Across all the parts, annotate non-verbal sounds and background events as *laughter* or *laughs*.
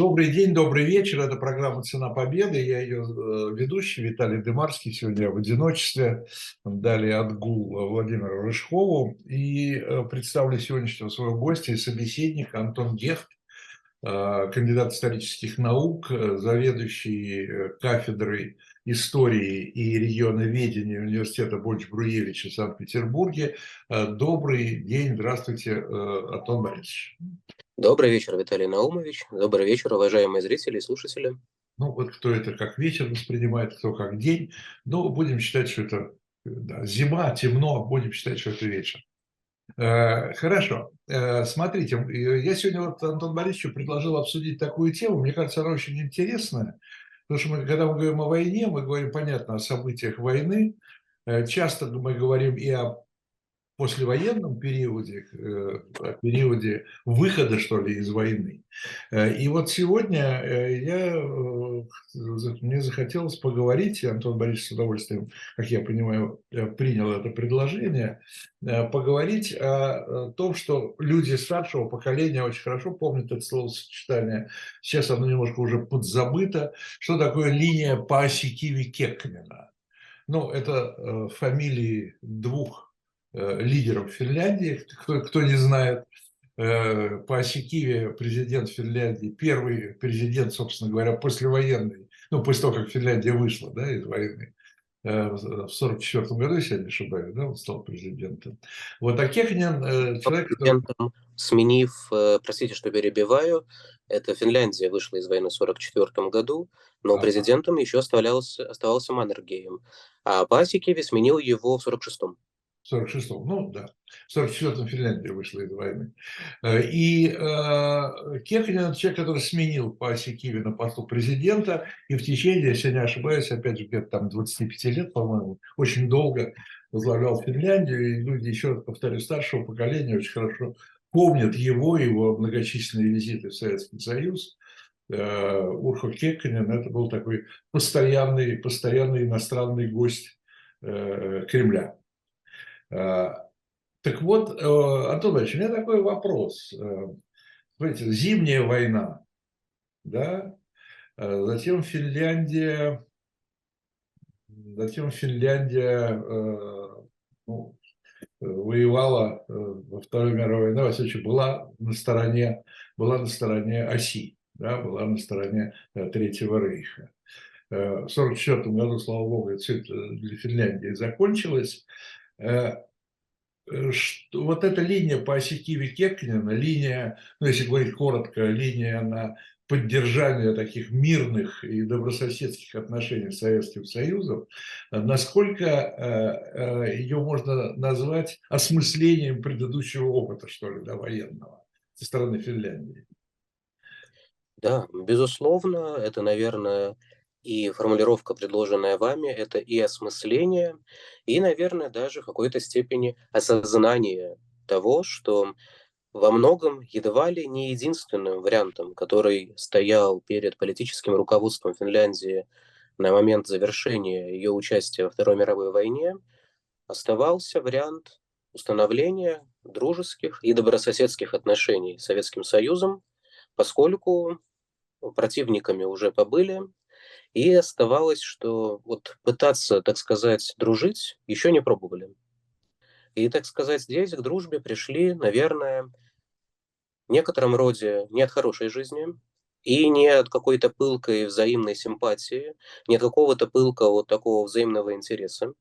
Добрый день, добрый вечер. Это программа «Цена победы». Я ее э, ведущий Виталий Дымарский. Сегодня в одиночестве. Далее отгул Владимиру Рыжкову. И э, представлю сегодняшнего своего гостя и собеседника Антон Гехт, э, кандидат исторических наук, заведующий кафедрой истории и регионоведения университета Больч-Бруевича в Санкт-Петербурге. Добрый день, здравствуйте, Антон Борисович. Добрый вечер, Виталий Наумович. Добрый вечер, уважаемые зрители и слушатели. Ну, вот кто это как вечер воспринимает, кто как день. Ну, будем считать, что это да, зима, темно, будем считать, что это вечер. Э, хорошо. Э, смотрите, я сегодня вот Антон Борисовичу предложил обсудить такую тему. Мне кажется, она очень интересная. Потому что мы, когда мы говорим о войне, мы говорим, понятно, о событиях войны. Э, часто мы говорим и о послевоенном периоде, э, периоде выхода, что ли, из войны. Э, и вот сегодня э, я, мне захотелось поговорить, и Антон Борисович с удовольствием, как я понимаю, принял это предложение, поговорить о том, что люди старшего поколения очень хорошо помнят это словосочетание, сейчас оно немножко уже подзабыто, что такое линия по оси Киви-Кекнина. Ну, это фамилии двух лидером Финляндии, кто, кто не знает, э, по оси Киви президент Финляндии, первый президент, собственно говоря, послевоенный, ну, после того, как Финляндия вышла да, из войны, э, в 1944 году, если я не ошибаюсь, да, он стал президентом. Вот, а Кехнин человек... Президентом, сменив, простите, что перебиваю, это Финляндия вышла из войны в 1944 году, но ага. президентом еще оставался, оставался Маннергейм, а Пасикеви сменил его в 1946 в 46-м, ну да, в 44-м Финляндия вышла из войны. Э, и э, Кеханин – человек, который сменил по оси Киви на посту президента, и в течение, если не ошибаюсь, опять же, где-то там 25 лет, по-моему, очень долго возглавлял Финляндию, и люди, еще раз повторю, старшего поколения очень хорошо помнят его, его многочисленные визиты в Советский Союз. Э, Урхо Кекканин – это был такой постоянный, постоянный иностранный гость э, Кремля. Э, так вот, э, Антон Ильич, у меня такой вопрос. Э, смотрите, зимняя война, да, затем Финляндия, затем Финляндия ну, воевала во Второй мировой войне, во всяком была на стороне, была на стороне оси, да, была на стороне Третьего Рейха. В 1944 году, слава богу, все это для Финляндии закончилось. Э, э, что, вот эта линия по оси Киви-Кекнина, линия, ну если говорить коротко, линия на поддержание таких мирных и добрососедских отношений с Советским Союзом, насколько э, ее можно назвать осмыслением предыдущего опыта, что ли, да, военного со стороны Финляндии? Да, безусловно, это, наверное, и формулировка, предложенная вами, это и осмысление, и, наверное, даже в какой-то степени осознание того, что во многом едва ли не единственным вариантом, который стоял перед политическим руководством Финляндии на момент завершения ее участия во Второй мировой войне, оставался вариант установления дружеских и добрососедских отношений с Советским Союзом, поскольку противниками уже побыли и оставалось, что вот пытаться, так сказать, дружить еще не пробовали. И, так сказать, здесь к дружбе пришли, наверное, в некотором роде не от хорошей жизни, и не от какой-то пылкой взаимной симпатии, не от какого-то пылкого вот такого взаимного интереса,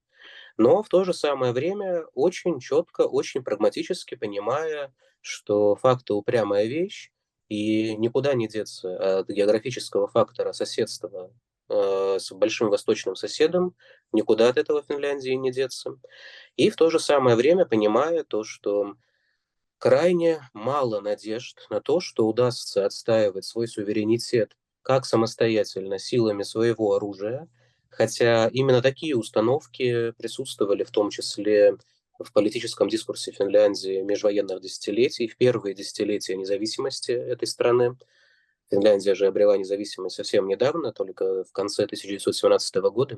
но в то же самое время очень четко, очень прагматически понимая, что факты упрямая вещь, и никуда не деться от географического фактора соседства с большим восточным соседом, никуда от этого Финляндии не деться. И в то же самое время понимая то, что крайне мало надежд на то, что удастся отстаивать свой суверенитет как самостоятельно силами своего оружия, хотя именно такие установки присутствовали в том числе в политическом дискурсе Финляндии межвоенных десятилетий, в первые десятилетия независимости этой страны, Финляндия же обрела независимость совсем недавно, только в конце 1917 года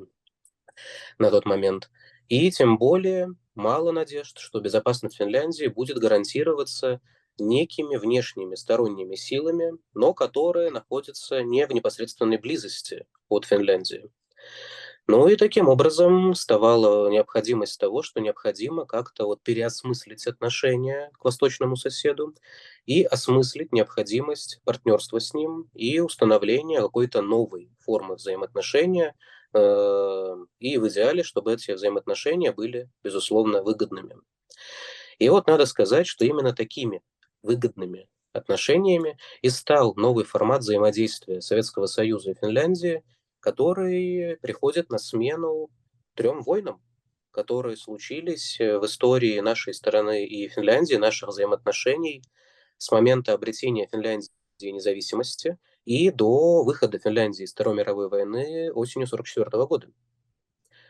на тот момент. И тем более мало надежд, что безопасность Финляндии будет гарантироваться некими внешними сторонними силами, но которые находятся не в непосредственной близости от Финляндии. Ну и таким образом вставала необходимость того, что необходимо как-то вот переосмыслить отношения к восточному соседу и осмыслить необходимость партнерства с ним и установления какой-то новой формы взаимоотношения, э, и в идеале, чтобы эти взаимоотношения были, безусловно, выгодными. И вот надо сказать, что именно такими выгодными отношениями и стал новый формат взаимодействия Советского Союза и Финляндии – который приходит на смену трем войнам, которые случились э, в истории нашей страны и Финляндии, наших взаимоотношений с момента обретения Финляндии независимости и до выхода Финляндии из Второй мировой войны осенью 1944 года.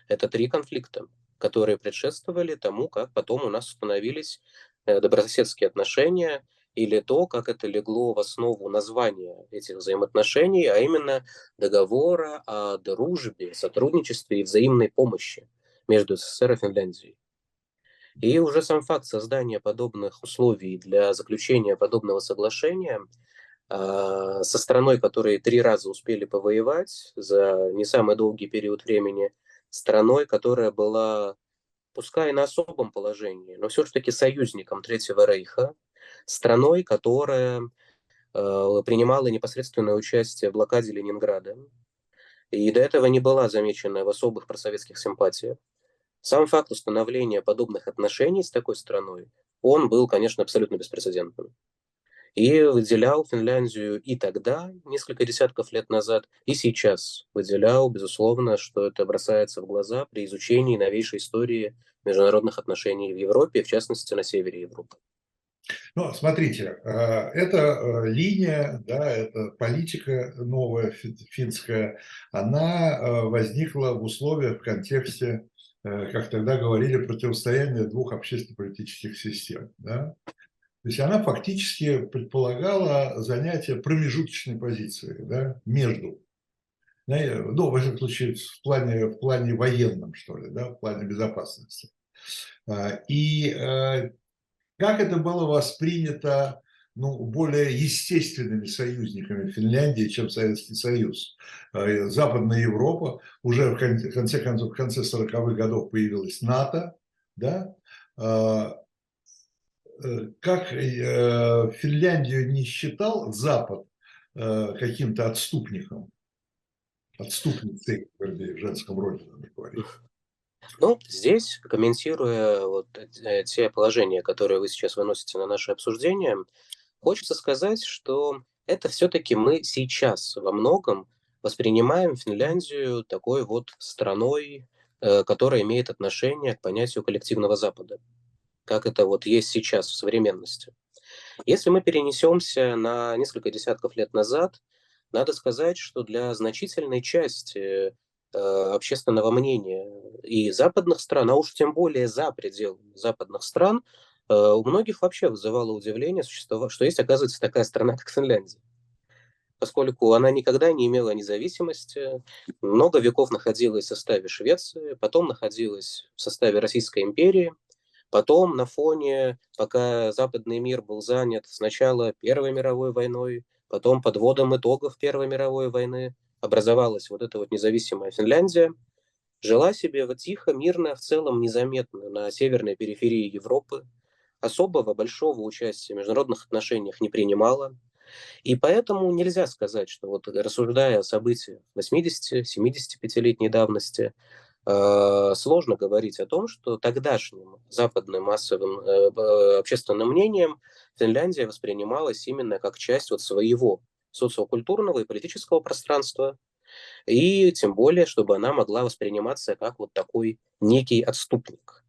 Это три конфликта, которые предшествовали тому, как потом у нас установились э, добрососедские отношения – или то, как это легло в основу названия этих взаимоотношений, а именно договора о дружбе, сотрудничестве и взаимной помощи между СССР и Финляндией. И уже сам факт создания подобных условий для заключения подобного соглашения э, со страной, которые три раза успели повоевать за не самый долгий период времени, страной, которая была, пускай на особом положении, но все-таки союзником Третьего Рейха, страной, которая э, принимала непосредственное участие в блокаде Ленинграда. И до этого не была замечена в особых просоветских симпатиях. Сам факт установления подобных отношений с такой страной, он был, конечно, абсолютно беспрецедентным. И выделял Финляндию и тогда, несколько десятков лет назад, и сейчас выделял, безусловно, что это бросается в глаза при изучении новейшей истории международных отношений в Европе, в частности, на севере Европы. Ну, смотрите, э, эта э, линия, да, эта политика новая финская, она э, возникла в условиях, в контексте, как тогда говорили, противостояния двух общественно-политических систем. Да? То есть она фактически предполагала занятие промежуточной позиции да, между ну, в этом случае, в плане, в плане военном, что ли, да, в плане безопасности. И как это было воспринято ну, более естественными союзниками Финляндии, чем Советский Союз. Э, Западная Европа, уже в конце концов, в конце 40-х годов появилась НАТО, да, э, э, как Финляндию не считал Запад каким-то отступником, отступницей, вернее, в женском роде, надо говорить. Ну, здесь, комментируя вот те положения, которые вы сейчас выносите на наше обсуждение, хочется сказать, что это все-таки мы сейчас во многом воспринимаем Финляндию такой вот страной, э, которая имеет отношение к понятию коллективного Запада, как это вот есть сейчас в современности. Если мы перенесемся на несколько десятков лет назад, надо сказать, что для значительной части общественного мнения и западных стран, а уж тем более за пределами западных стран, э, у многих вообще вызывало удивление, что есть, оказывается, такая страна, как Финляндия. Поскольку она никогда не имела независимости, много веков находилась в составе Швеции, потом находилась в составе Российской империи, потом на фоне, пока западный мир был занят сначала Первой мировой войной, потом подводом итогов Первой мировой войны, образовалась вот эта вот независимая Финляндия, жила себе вот тихо, мирно, в целом незаметно на северной периферии Европы, особого большого участия в международных отношениях не принимала. И поэтому нельзя сказать, что вот рассуждая о событиях 80-75-летней давности, э, сложно говорить о том, что тогдашним западным массовым э, общественным мнением Финляндия воспринималась именно как часть вот своего социокультурного и политического пространства, и тем более, чтобы она могла восприниматься как вот такой некий отступник.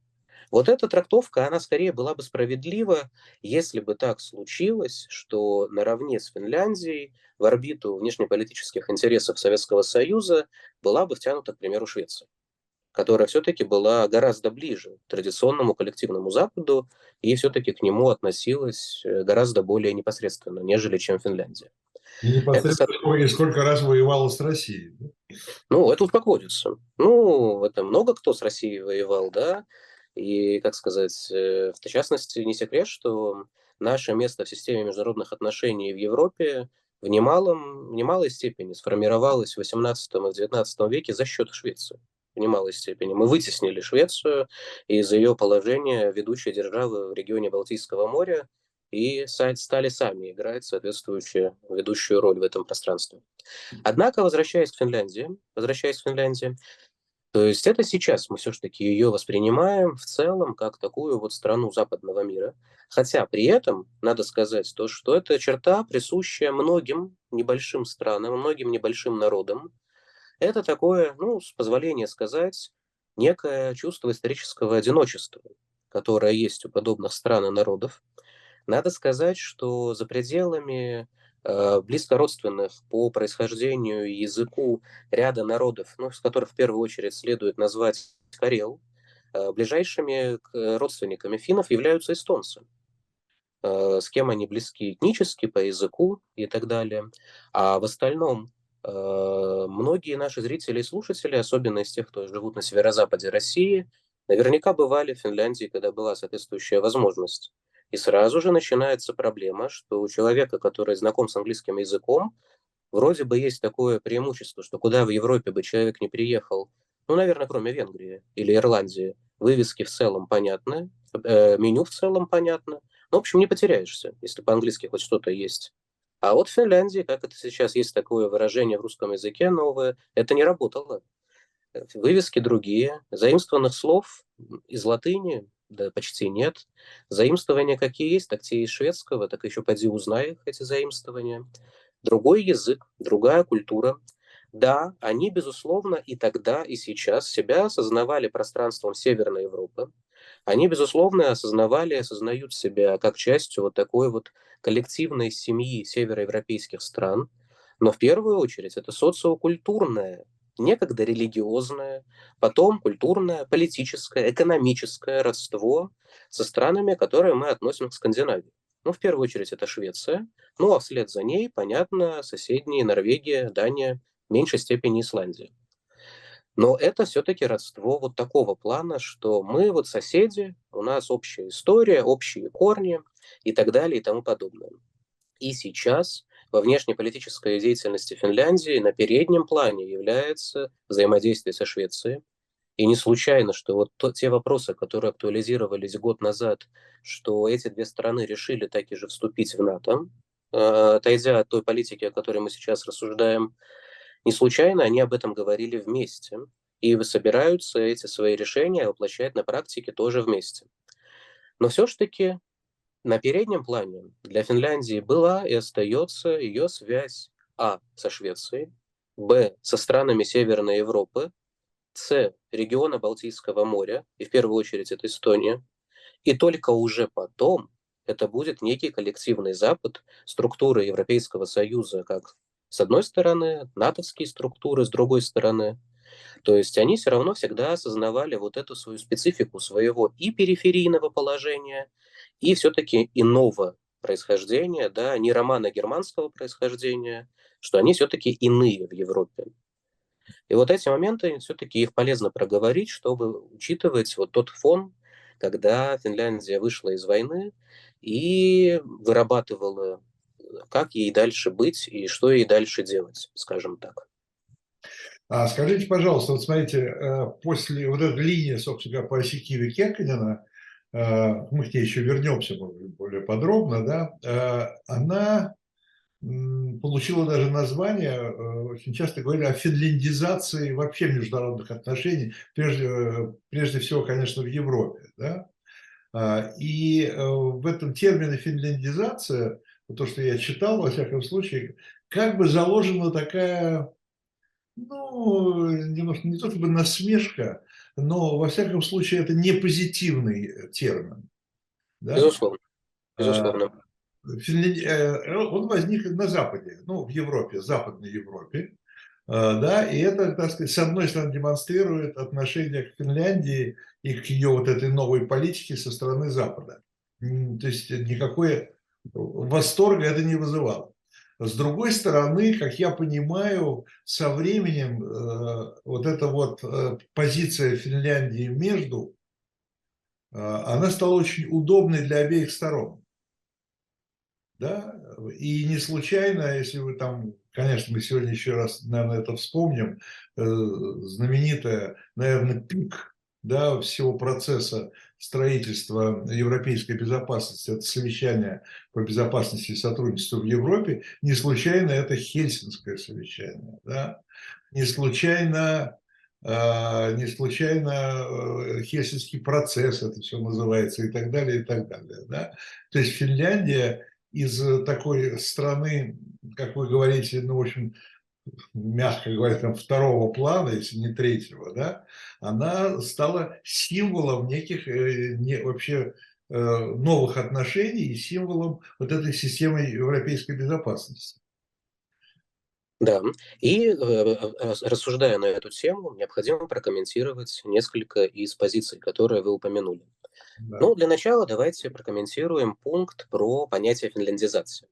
Вот эта трактовка, она скорее была бы справедлива, если бы так случилось, что наравне с Финляндией в орбиту внешнеполитических интересов Советского Союза была бы втянута, к примеру, Швеция, которая все-таки была гораздо ближе к традиционному коллективному Западу и все-таки к нему относилась э, гораздо более непосредственно, нежели чем Финляндия. И непосредственно это... сколько раз воевала с Россией. Ну, это водится. Ну, это много кто с Россией воевал, да. И, как сказать, э, в частности, не секрет, что наше место в системе международных отношений в Европе в, немалом, в немалой степени сформировалось в XVIII и XIX веке за счет Швеции. В немалой степени. Мы вытеснили Швецию из ее положения ведущей державы в регионе Балтийского моря и стали сами играть соответствующую ведущую роль в этом пространстве. Однако, возвращаясь к Финляндии, возвращаясь к Финляндии, то есть это сейчас мы все-таки ее воспринимаем в целом как такую вот страну западного мира. Хотя при этом надо сказать то, что это черта, присущая многим небольшим странам, многим небольшим народам. Это такое, ну, с позволения сказать, некое чувство исторического одиночества, которое есть у подобных стран и народов. Надо сказать, что за пределами Э, близко родственных по происхождению и языку ряда народов, ну, с которых в первую очередь следует назвать карел, э, ближайшими родственниками финнов являются эстонцы, э, с кем они близки этнически, по языку и так далее. А в остальном многие наши зрители и слушатели, особенно из тех, кто живут на северо-западе России, наверняка бывали в Финляндии, когда была соответствующая возможность. И сразу же начинается проблема, что у человека, который знаком с английским языком, вроде бы есть такое преимущество, что куда в Европе бы человек не приехал, ну, наверное, кроме Венгрии или Ирландии, вывески в целом понятны, э, меню в целом понятно. Ну, в общем, не потеряешься, если по-английски хоть что-то есть. А вот в Финляндии, как это сейчас есть такое выражение в русском языке новое, это не работало. Вывески другие, заимствованных слов из латыни да почти нет. Заимствования какие есть, так те и шведского, так еще поди узнай их, эти заимствования. Другой язык, другая культура. Да, они, безусловно, и тогда, и сейчас себя осознавали пространством Северной Европы. Они, безусловно, осознавали, осознают себя как частью вот такой вот коллективной семьи североевропейских стран. Но в первую очередь это социокультурная некогда религиозное, потом культурное, политическое, экономическое родство со странами, которые мы относим к Скандинавии. Ну, в первую очередь, это Швеция. Ну, а вслед за ней, понятно, соседние Норвегия, Дания, в меньшей степени Исландия. Но это все-таки родство вот такого плана, что мы вот соседи, у нас общая история, общие корни и так далее и тому подобное. И сейчас во внешнеполитической деятельности Финляндии на переднем плане является взаимодействие со Швецией. И не случайно, что вот то, те вопросы, которые актуализировались год назад, что эти две страны решили таки же вступить в НАТО, э, отойдя от той политики, о которой мы сейчас рассуждаем, не случайно они об этом говорили вместе. И собираются эти свои решения воплощать на практике тоже вместе. Но все-таки на переднем плане для Финляндии была и остается ее связь А со Швецией, Б со странами Северной Европы, С региона Балтийского моря, и в первую очередь это Эстония, и только уже потом это будет некий коллективный Запад, структуры Европейского Союза, как с одной стороны, натовские структуры с другой стороны. То есть они все равно всегда осознавали вот эту свою специфику своего и периферийного положения, и все-таки иного происхождения, да, не романо-германского происхождения, что они все-таки иные в Европе. И вот эти моменты, все-таки их полезно проговорить, чтобы учитывать вот тот фон, когда Финляндия вышла из войны и вырабатывала, как ей дальше быть и что ей дальше делать, скажем так. А скажите, пожалуйста, вот смотрите, э, после вот этой линии, собственно говоря, по оси Киева-Кеканина, Э, мы к ней еще вернемся более подробно, да, э, она получила даже название, э, очень часто говорили о финляндизации вообще международных отношений, прежде, прежде всего, конечно, в Европе. Да? И в этом термине финляндизация, то, что я читал, во всяком случае, как бы заложена такая, ну, немножко не то чтобы насмешка, но во всяком случае это не позитивный э, термин. Да? Безусловно. Безусловно. Э, он возник на Западе, ну, в Европе, в Западной Европе. А, да, и это, так сказать, с одной стороны демонстрирует отношение к Финляндии и к ее вот этой новой политике со стороны Запада. То есть никакой восторга это не вызывало. С другой стороны, как я понимаю, со временем э, вот эта вот э, позиция Финляндии между, э, она стала очень удобной для обеих сторон. Да? И не случайно, если вы там, конечно, мы сегодня еще раз, наверное, это вспомним, знаменитая, наверное, пик да, всего процесса строительства европейской безопасности, это совещание по безопасности и сотрудничеству в Европе, не случайно это Хельсинское совещание, да? не случайно а, не случайно э, Хельсинский процесс это все называется и так далее, и так далее. Да? То есть Финляндия из такой страны, как вы говорите, ну, в общем, мягко говоря, там, второго плана, если не третьего, да, она стала символом неких э, не, вообще э, новых отношений и символом вот этой системы европейской безопасности. Да, и э, рассуждая на эту тему, необходимо прокомментировать несколько из позиций, которые вы упомянули. Да. Ну, для начала давайте прокомментируем пункт про понятие финляндизации.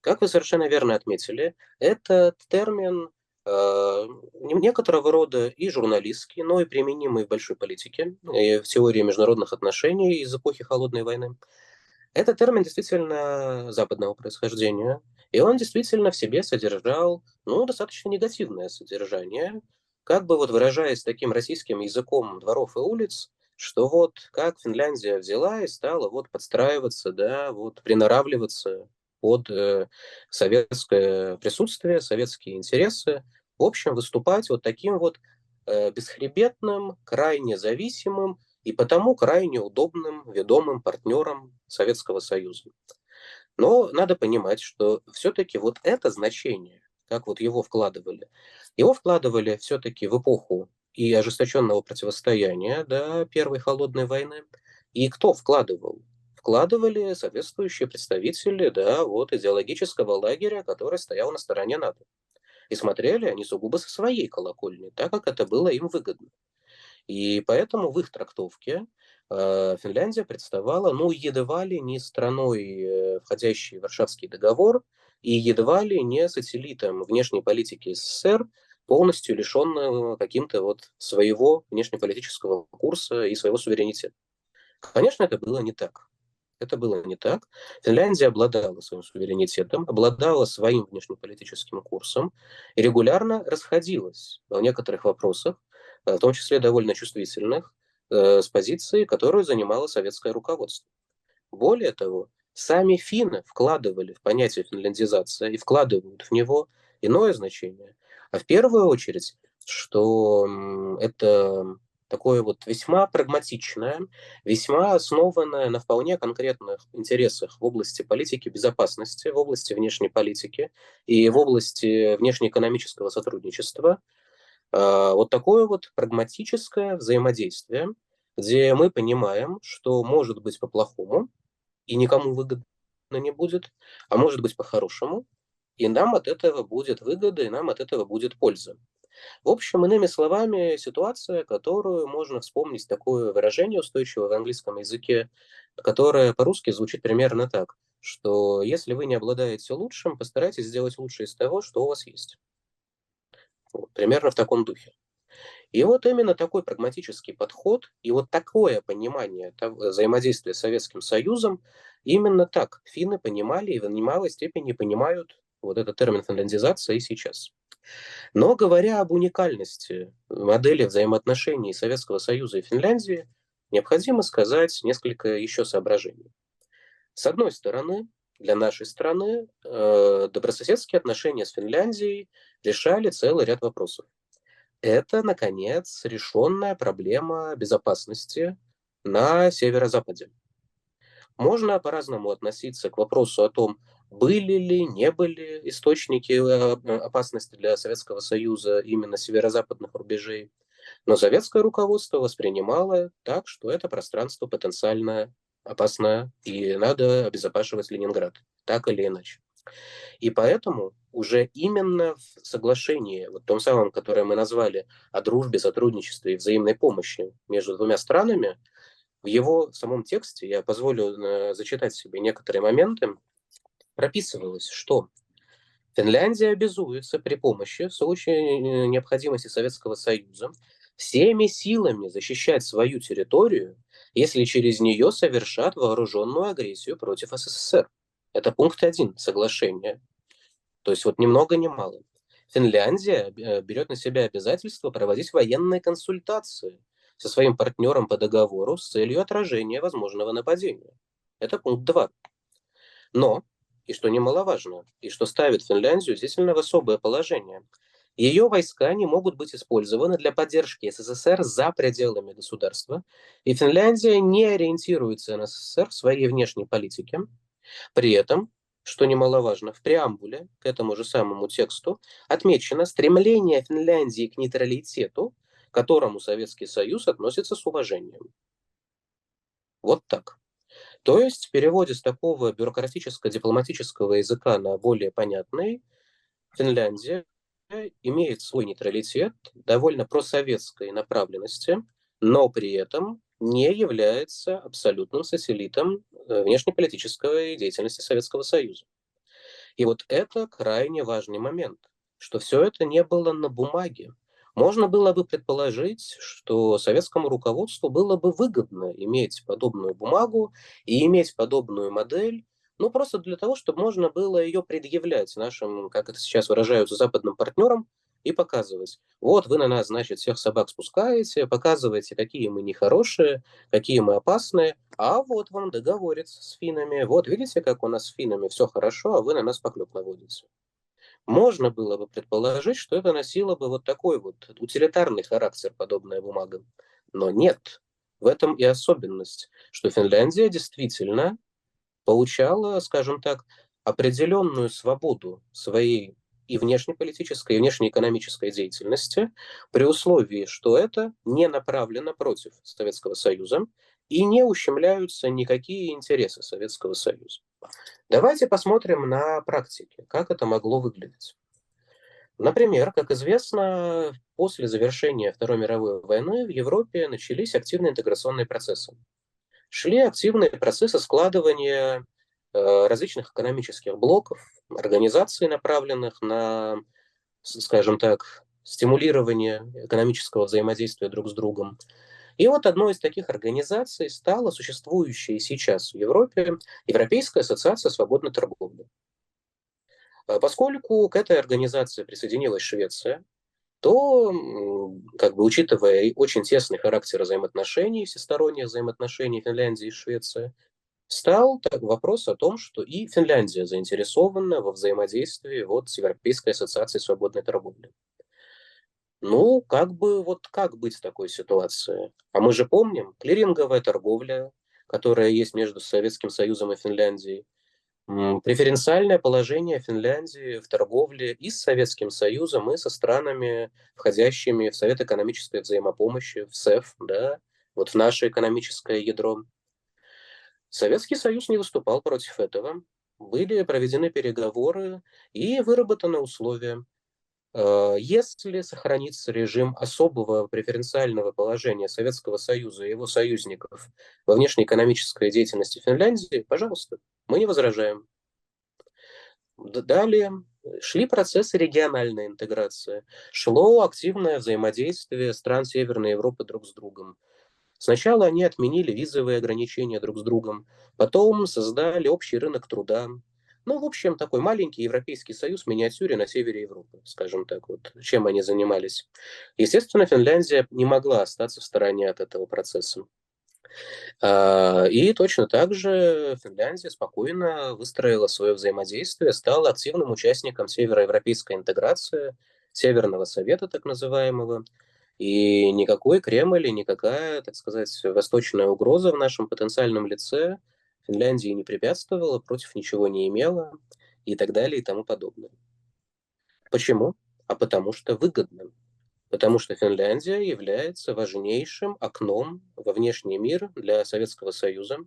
Как вы совершенно верно отметили, этот термин э, некоторого рода и журналистский, но и применимый в большой политике, и в теории международных отношений из эпохи Холодной войны. Этот термин действительно западного происхождения, и он действительно в себе содержал ну, достаточно негативное содержание, как бы вот выражаясь таким российским языком дворов и улиц, что вот как Финляндия взяла и стала вот подстраиваться, да, вот приноравливаться под э, советское присутствие, советские интересы, в общем, выступать вот таким вот э, бесхребетным, крайне зависимым и потому крайне удобным, ведомым партнером Советского Союза. Но надо понимать, что все-таки вот это значение, как вот его вкладывали, его вкладывали все-таки в эпоху и ожесточенного противостояния да, Первой холодной войны. И кто вкладывал? Вкладывали соответствующие представители да, вот, идеологического лагеря, который стоял на стороне НАТО. И смотрели они сугубо со своей колокольни, так как это было им выгодно. И поэтому в их трактовке э, Финляндия представала, ну, едва ли не страной, э, входящей в Варшавский договор, и едва ли не сателлитом внешней политики СССР, полностью лишенного каким-то вот своего внешнеполитического курса и своего суверенитета. Конечно, это было не так. Это было не так. Финляндия обладала своим суверенитетом, обладала своим внешнеполитическим курсом и регулярно расходилась в некоторых вопросах, э, в том числе довольно чувствительных, э, с позиции, которую занимало советское руководство. Более того, сами финны вкладывали в понятие финляндизация и вкладывают в него иное значение, а в первую очередь, что это такое вот весьма прагматичное, весьма основанное на вполне конкретных интересах в области политики безопасности, в области внешней политики и в области внешнеэкономического сотрудничества. А, вот такое вот прагматическое взаимодействие, где мы понимаем, что может быть по-плохому и никому выгодно не будет, а может быть по-хорошему, и нам от этого будет выгода, и нам от этого будет польза. В общем, иными словами, ситуация, которую можно вспомнить, такое выражение устойчивое в английском языке, которое по-русски звучит примерно так, что если вы не обладаете лучшим, постарайтесь сделать лучшее из того, что у вас есть. Вот, примерно в таком духе. И вот именно такой прагматический подход и вот такое понимание взаимодействия с Советским Союзом, именно так финны понимали и в немалой степени понимают вот этот термин финляндизация и сейчас. Но говоря об уникальности модели взаимоотношений Советского Союза и Финляндии, необходимо сказать несколько еще соображений. С одной стороны, для нашей страны э, добрососедские отношения с Финляндией решали целый ряд вопросов. Это, наконец, решенная проблема безопасности на северо-западе. Можно по-разному относиться к вопросу о том, были ли, не были источники э, опасности для Советского Союза именно северо-западных рубежей. Но советское руководство воспринимало так, что это пространство потенциально опасное, и надо обезопасивать Ленинград, так или иначе. И поэтому уже именно в соглашении, вот том самом, которое мы назвали о дружбе, сотрудничестве и взаимной помощи между двумя странами, в его самом тексте, я позволю э, зачитать себе некоторые моменты, прописывалось, что Финляндия обязуется при помощи, в случае необходимости Советского Союза, всеми силами защищать свою территорию, если через нее совершат вооруженную агрессию против СССР. Это пункт один соглашения. То есть вот ни много ни мало. Финляндия э, берет на себя обязательство проводить военные консультации со своим партнером по договору с целью отражения возможного нападения. Это пункт 2. Но, и что немаловажно, и что ставит Финляндию действительно в особое положение, ее войска не могут быть использованы для поддержки СССР за пределами государства, и Финляндия не ориентируется на СССР в своей внешней политике. При этом что немаловажно, в преамбуле к этому же самому тексту отмечено стремление Финляндии к нейтралитету, к которому Советский Союз относится с уважением. Вот так. То есть в переводе с такого бюрократическо-дипломатического языка на более понятный, Финляндия имеет свой нейтралитет довольно просоветской направленности, но при этом не является абсолютным сателлитом э, внешнеполитической деятельности Советского Союза. И вот это крайне важный момент, что все это не было на бумаге. Можно было бы предположить, что советскому руководству было бы выгодно иметь подобную бумагу и иметь подобную модель, ну просто для того, чтобы можно было ее предъявлять нашим, как это сейчас выражаются, западным партнерам, и показывать. Вот вы на нас, значит, всех собак спускаете, показываете, какие мы нехорошие, какие мы опасные, а вот вам договорец с финами. Вот видите, как у нас с финами все хорошо, а вы на нас поклеп наводите. Можно было бы предположить, что это носило бы вот такой вот утилитарный характер, подобная бумага. Но нет. В этом и особенность, что Финляндия действительно получала, скажем так, определенную свободу своей и внешнеполитической, и внешнеэкономической деятельности, при условии, что это не направлено против Советского Союза и не ущемляются никакие интересы Советского Союза. Давайте посмотрим на практике, как это могло выглядеть. Например, как известно, после завершения Второй мировой войны в Европе начались активные интеграционные процессы. Шли активные процессы складывания Э, различных экономических блоков, организаций, направленных на, скажем так, стимулирование экономического взаимодействия друг с другом. И вот одной из таких организаций стала существующая сейчас в Европе Европейская ассоциация свободной торговли. Э, поскольку к этой организации присоединилась Швеция, то, как бы учитывая очень тесный характер взаимоотношений, всесторонних взаимоотношений Финляндии и Швеции, стал так, вопрос о том, что и Финляндия заинтересована во взаимодействии вот с Европейской ассоциацией свободной торговли. Ну, как бы, вот как быть в такой ситуации? А мы же помним, клиринговая торговля, которая есть между Советским Союзом и Финляндией, преференциальное положение Финляндии в торговле и с Советским Союзом, и со странами, входящими в Совет экономической взаимопомощи, в СЭФ, да, вот в наше экономическое ядро. Советский Союз не выступал против этого. Были проведены переговоры и выработаны условия. Э, если сохранится режим особого преференциального положения Советского Союза и его союзников во внешнеэкономической деятельности Финляндии, пожалуйста, мы не возражаем. Далее шли процессы региональной интеграции, шло активное взаимодействие стран Северной Европы друг с другом. Сначала они отменили визовые ограничения друг с другом, потом создали общий рынок труда. Ну, в общем, такой маленький Европейский Союз в миниатюре на севере Европы, скажем так, вот, чем они занимались. Естественно, Финляндия не могла остаться в стороне от этого процесса. А, и точно так же Финляндия спокойно выстроила свое взаимодействие, стала активным участником североевропейской интеграции, Северного Совета так называемого, и никакой Кремль и никакая, так сказать, восточная угроза в нашем потенциальном лице Финляндии не препятствовала, против ничего не имела и так далее и тому подобное. Почему? А потому что выгодно. Потому что Финляндия является важнейшим окном во внешний мир для Советского Союза.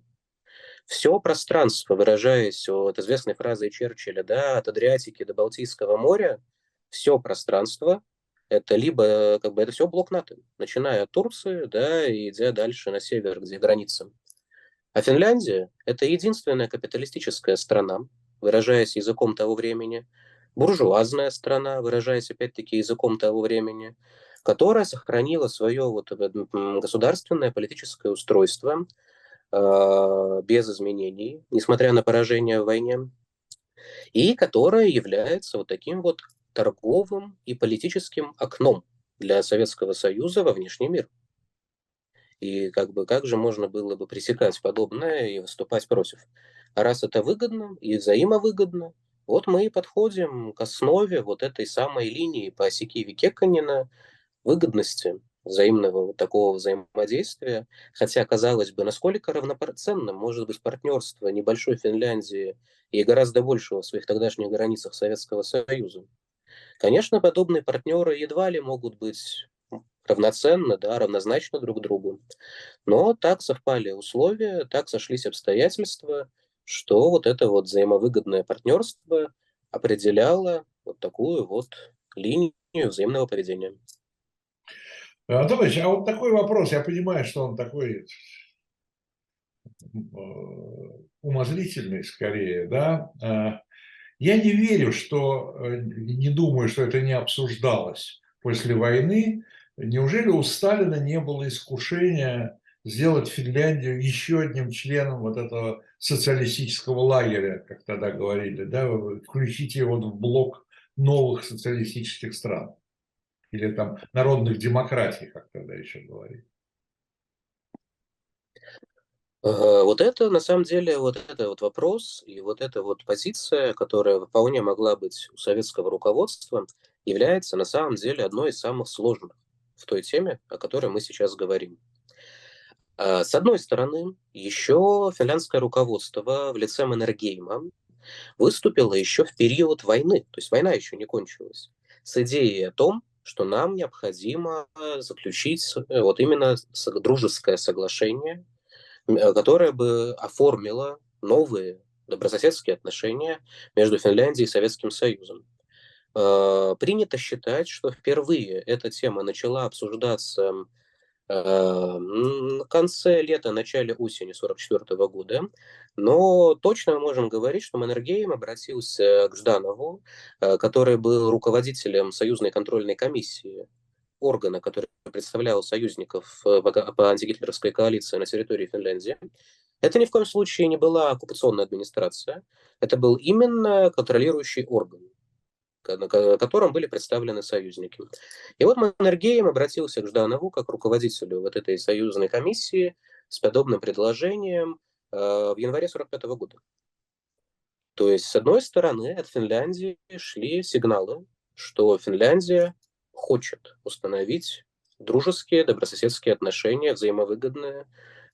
Все пространство, выражаясь от известной фразы Черчилля, да, от Адриатики до Балтийского моря, все пространство это либо как бы это все блок НАТО, начиная от Турции, да, и идя дальше на север, где граница. А Финляндия – это единственная капиталистическая страна, выражаясь языком того времени, буржуазная страна, выражаясь опять-таки языком того времени, которая сохранила свое вот государственное политическое устройство э, без изменений, несмотря на поражение в войне. и которая является вот таким вот торговым и политическим окном для Советского Союза во внешний мир. И как бы как же можно было бы пресекать подобное и выступать против? А раз это выгодно и взаимовыгодно, вот мы и подходим к основе вот этой самой линии по оси Киви-Кеканина выгодности взаимного вот такого взаимодействия. Хотя, казалось бы, насколько равноценным может быть партнерство небольшой Финляндии и гораздо большего в своих тогдашних границах Советского Союза. Конечно, подобные партнеры едва ли могут быть равноценно, да, равнозначно друг другу. Но так совпали условия, так сошлись обстоятельства, что вот это вот взаимовыгодное партнерство определяло вот такую вот линию взаимного поведения. Антонович, а вот такой вопрос, я понимаю, что он такой э, умозрительный скорее, да, а, я не верю, что, э, не думаю, что это не обсуждалось после войны, Неужели у Сталина не было искушения сделать Финляндию еще одним членом вот этого социалистического лагеря, как тогда говорили, да, включить его в блок новых социалистических стран или там народных демократий, как тогда еще говорили. Вот это, на самом деле, вот это вот вопрос и вот эта вот позиция, которая вполне могла быть у советского руководства, является на самом деле одной из самых сложных в той теме, о которой мы сейчас говорим. А, с одной стороны, еще финляндское руководство в лице Маннергейма выступило еще в период войны, то есть война еще не кончилась, с идеей о том, что нам необходимо заключить э, вот именно дружеское соглашение, э, которое бы оформило новые добрососедские отношения между Финляндией и Советским Союзом. Э, принято считать, что впервые эта тема начала обсуждаться э, в конце лета, начале осени 1944 года, но точно мы можем говорить, что Маннергейм обратился к Жданову, э, который был руководителем Союзной контрольной комиссии, органа, который представлял союзников по антигитлеровской коалиции на территории Финляндии. Это ни в коем случае не была оккупационная администрация, это был именно контролирующий орган на котором были представлены союзники. И вот Маннергейм обратился к Жданову как руководителю вот этой союзной комиссии с подобным предложением э, в январе 1945 года. То есть, с одной стороны, от Финляндии шли сигналы, что Финляндия хочет установить дружеские, добрососедские отношения, взаимовыгодные,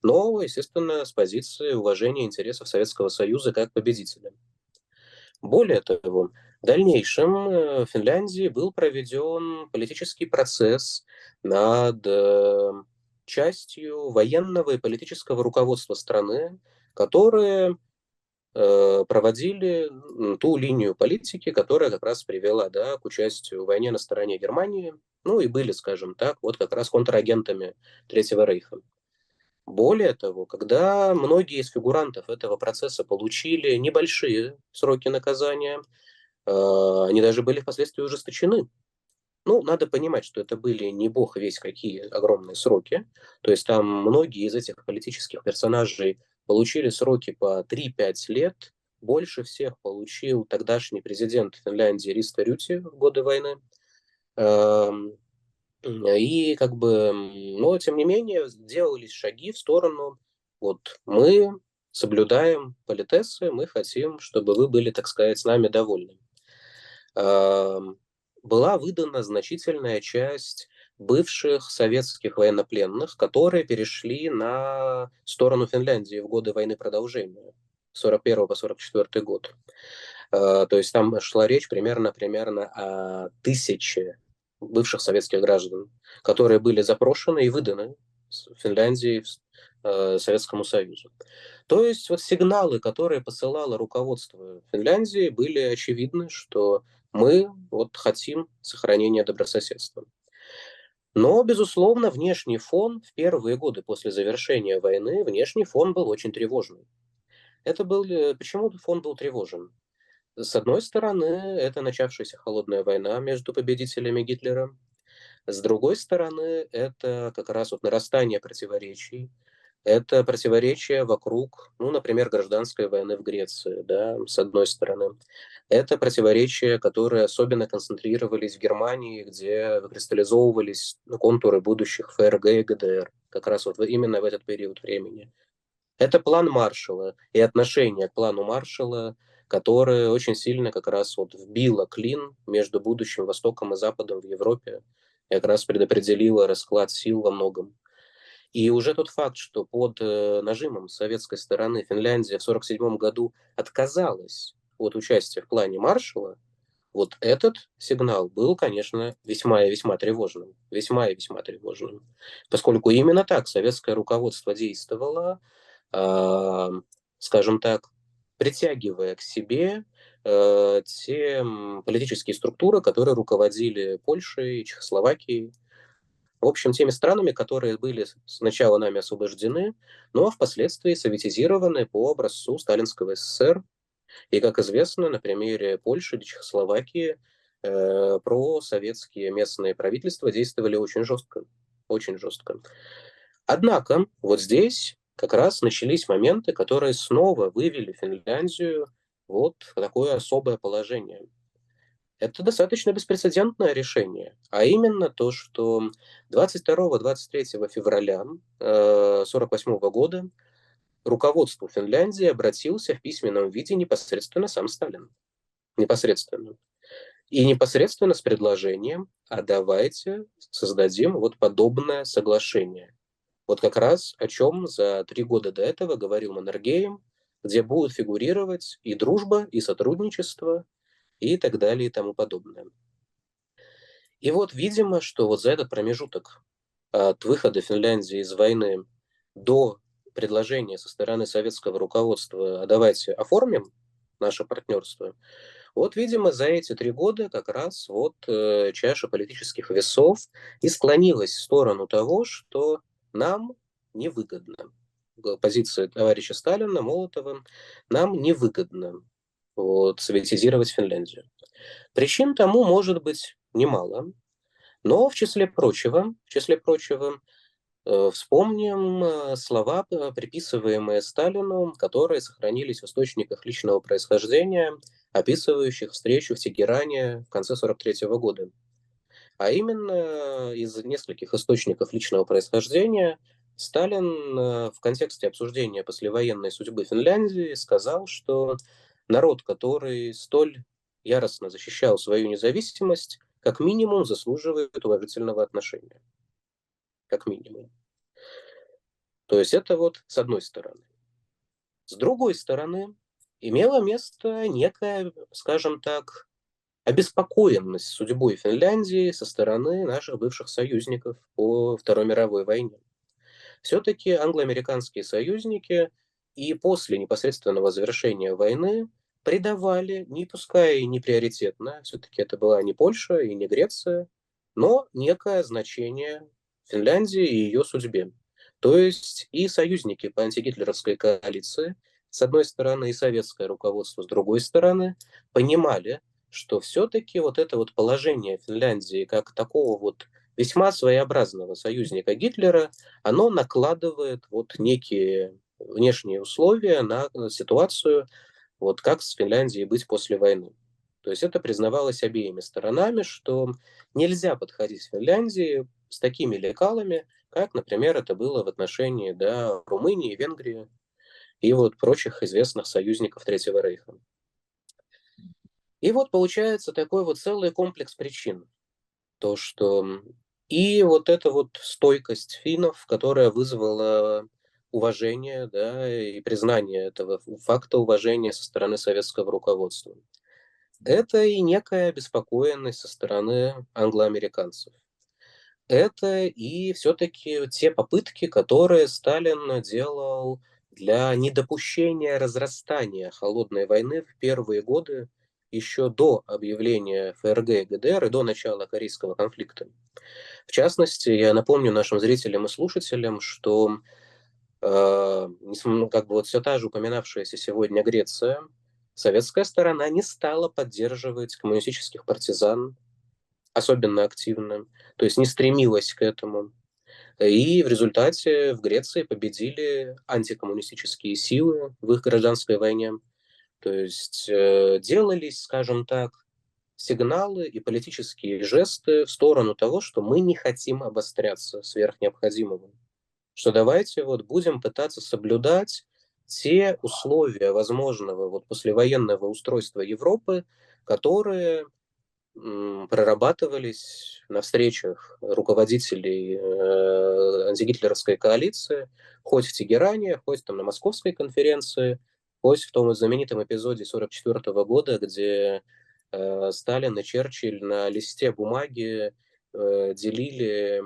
но, естественно, с позиции уважения интересов Советского Союза как победителя. Более того, в дальнейшем э, в Финляндии был проведен политический процесс над э, частью военного и политического руководства страны, которые э, проводили ту линию политики, которая как раз привела да, к участию в войне на стороне Германии, ну и были, скажем так, вот как раз контрагентами Третьего Рейха. Более того, когда многие из фигурантов этого процесса получили небольшие сроки наказания, они даже были впоследствии ужесточены. Ну, надо понимать, что это были не бог весь какие огромные сроки. То есть там многие из этих политических персонажей получили сроки по 3-5 лет. Больше всех получил тогдашний президент Финляндии Риста Рюти в годы войны. И как бы, но тем не менее, делались шаги в сторону, вот мы соблюдаем политесы, мы хотим, чтобы вы были, так сказать, с нами довольны. Была выдана значительная часть бывших советских военнопленных, которые перешли на сторону Финляндии в годы войны продолжения, с 41 по 44 год. А, то есть там шла речь примерно, примерно о тысяче бывших советских граждан, которые были запрошены и выданы Финляндии, э, Советскому Союзу. То есть вот сигналы, которые посылало руководство Финляндии, были очевидны, что мы вот хотим сохранения добрососедства. Но, безусловно, внешний фон в первые годы после завершения войны, внешний фон был очень тревожный. Это был, э, почему фон был тревожен? С одной стороны, это начавшаяся холодная война между победителями Гитлера. С другой стороны, это как раз вот нарастание противоречий Это противоречие вокруг, ну, например, гражданской войны в Греции, да, с одной стороны. Это противоречия, которые особенно концентрировались в Германии, где выкристаллизовывались контуры будущих ФРГ и ГДР, как раз вот именно в этот период времени. Это план Маршала и отношение к плану Маршала, которое очень сильно как раз вот вбило клин между будущим Востоком и Западом в Европе, и как раз предопределило расклад сил во многом. И уже тот факт, что под э, нажимом советской стороны Финляндия в 1947 году отказалась от участия в плане Маршала, вот этот сигнал был, конечно, весьма и весьма тревожным. Весьма и весьма тревожным. Поскольку именно так советское руководство действовало, э, скажем так, притягивая к себе э, те политические структуры, которые руководили Польшей, Чехословакией, в общем, теми странами, которые были сначала нами освобождены, но впоследствии советизированы по образцу Сталинского СССР. И, как известно, на примере Польши Чехословакии э, советские местные правительства действовали очень жестко. Очень жестко. Однако, вот здесь как раз начались моменты, которые снова вывели Финляндию вот в такое особое положение – это достаточно беспрецедентное решение, а именно то, что 22-23 февраля 1948 э, года руководству Финляндии обратился в письменном виде непосредственно сам Сталин. Непосредственно. И непосредственно с предложением, а давайте создадим вот подобное соглашение. Вот как раз о чем за три года до этого говорил Маннергейм, где будут фигурировать и дружба, и сотрудничество, и так далее и тому подобное. И вот, видимо, что вот за этот промежуток от выхода Финляндии из войны до предложения со стороны советского руководства, а давайте оформим наше партнерство, вот, видимо, за эти три года как раз вот э, чаша политических весов и склонилась в сторону того, что нам невыгодно. Позиция товарища Сталина, Молотова, нам невыгодно вот, советизировать Финляндию. Причин тому может быть немало, но в числе прочего, в числе прочего э, вспомним э, слова, э, приписываемые Сталину, которые сохранились в источниках личного происхождения, описывающих встречу в Тегеране в конце 1943 года. А именно из нескольких источников личного происхождения Сталин в контексте обсуждения послевоенной судьбы Финляндии сказал, что народ, который столь яростно защищал свою независимость, как минимум заслуживает уважительного отношения. Как минимум. То есть это вот с одной стороны. С другой стороны, имело место некая, скажем так, обеспокоенность судьбой Финляндии со стороны наших бывших союзников по Второй мировой войне. Все-таки англо-американские союзники и после непосредственного завершения войны предавали, не пускай и не приоритетно, все-таки это была не Польша и не Греция, но некое значение Финляндии и ее судьбе. То есть и союзники по антигитлеровской коалиции, с одной стороны, и советское руководство, с другой стороны, понимали, что все-таки вот это вот положение Финляндии как такого вот весьма своеобразного союзника Гитлера, оно накладывает вот некие внешние условия на ситуацию, вот как с Финляндией быть после войны. То есть это признавалось обеими сторонами, что нельзя подходить к Финляндии с такими лекалами, как, например, это было в отношении да, Румынии, Венгрии и вот прочих известных союзников Третьего Рейха. И вот получается такой вот целый комплекс причин. То, что и вот эта вот стойкость финнов, которая вызвала уважение да, и признание этого факта уважения со стороны советского руководства. Это и некая обеспокоенность со стороны англоамериканцев. Это и все-таки те попытки, которые Сталин делал для недопущения разрастания холодной войны в первые годы, еще до объявления ФРГ и ГДР и до начала Корейского конфликта. В частности, я напомню нашим зрителям и слушателям, что как бы вот все та же упоминавшаяся сегодня Греция, советская сторона не стала поддерживать коммунистических партизан особенно активно, то есть не стремилась к этому. И в результате в Греции победили антикоммунистические силы в их гражданской войне. То есть э, делались, скажем так, сигналы и политические жесты в сторону того, что мы не хотим обостряться сверх необходимого. Что давайте вот будем пытаться соблюдать те условия возможного вот послевоенного устройства Европы, которые прорабатывались на встречах руководителей э, антигитлеровской коалиции, хоть в Тегеране, хоть там на Московской конференции, хоть в том знаменитом эпизоде 1944 года, где э, Сталин и Черчилль на листе бумаги э, делили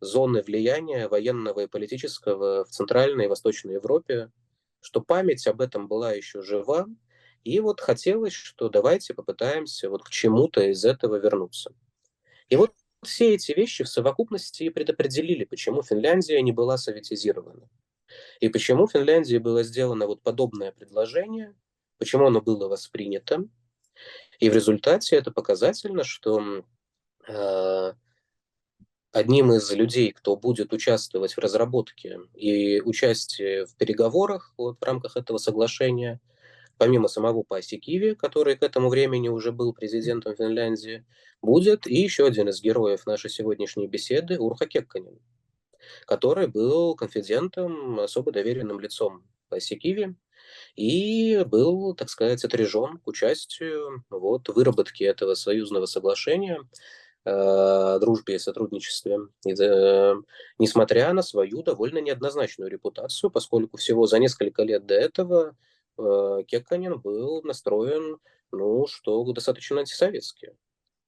зоны влияния военного и политического в Центральной и Восточной Европе, что память об этом была еще жива, и вот хотелось, что давайте попытаемся вот к чему-то из этого вернуться. И вот все эти вещи в совокупности предопределили, почему Финляндия не была советизирована. И почему Финляндии было сделано вот подобное предложение, почему оно было воспринято. И в результате это показательно, что э, одним из людей, кто будет участвовать в разработке и участии в переговорах вот, в рамках этого соглашения, помимо самого Паси Киви, который к этому времени уже был президентом Финляндии, будет и еще один из героев нашей сегодняшней беседы Урха Кекканин, который был конфидентом, особо доверенным лицом Паси Киви, и был, так сказать, отрежен к участию вот, в выработке этого союзного соглашения дружбе и сотрудничестве, и, э, несмотря на свою довольно неоднозначную репутацию, поскольку всего за несколько лет до этого Э, Кеканин был настроен, ну, что достаточно антисоветски,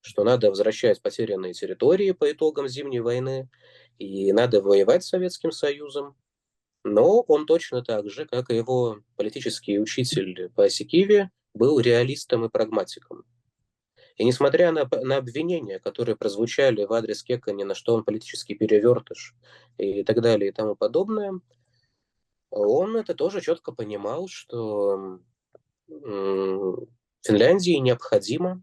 что надо возвращать потерянные территории по итогам Зимней войны, и надо воевать с Советским Союзом. Но он точно так же, как и его политический учитель по Осикиве, был реалистом и прагматиком. И несмотря на, на обвинения, которые прозвучали в адрес Кеканина, что он политический перевертыш и так далее и тому подобное, он это тоже четко понимал, что Финляндии необходимо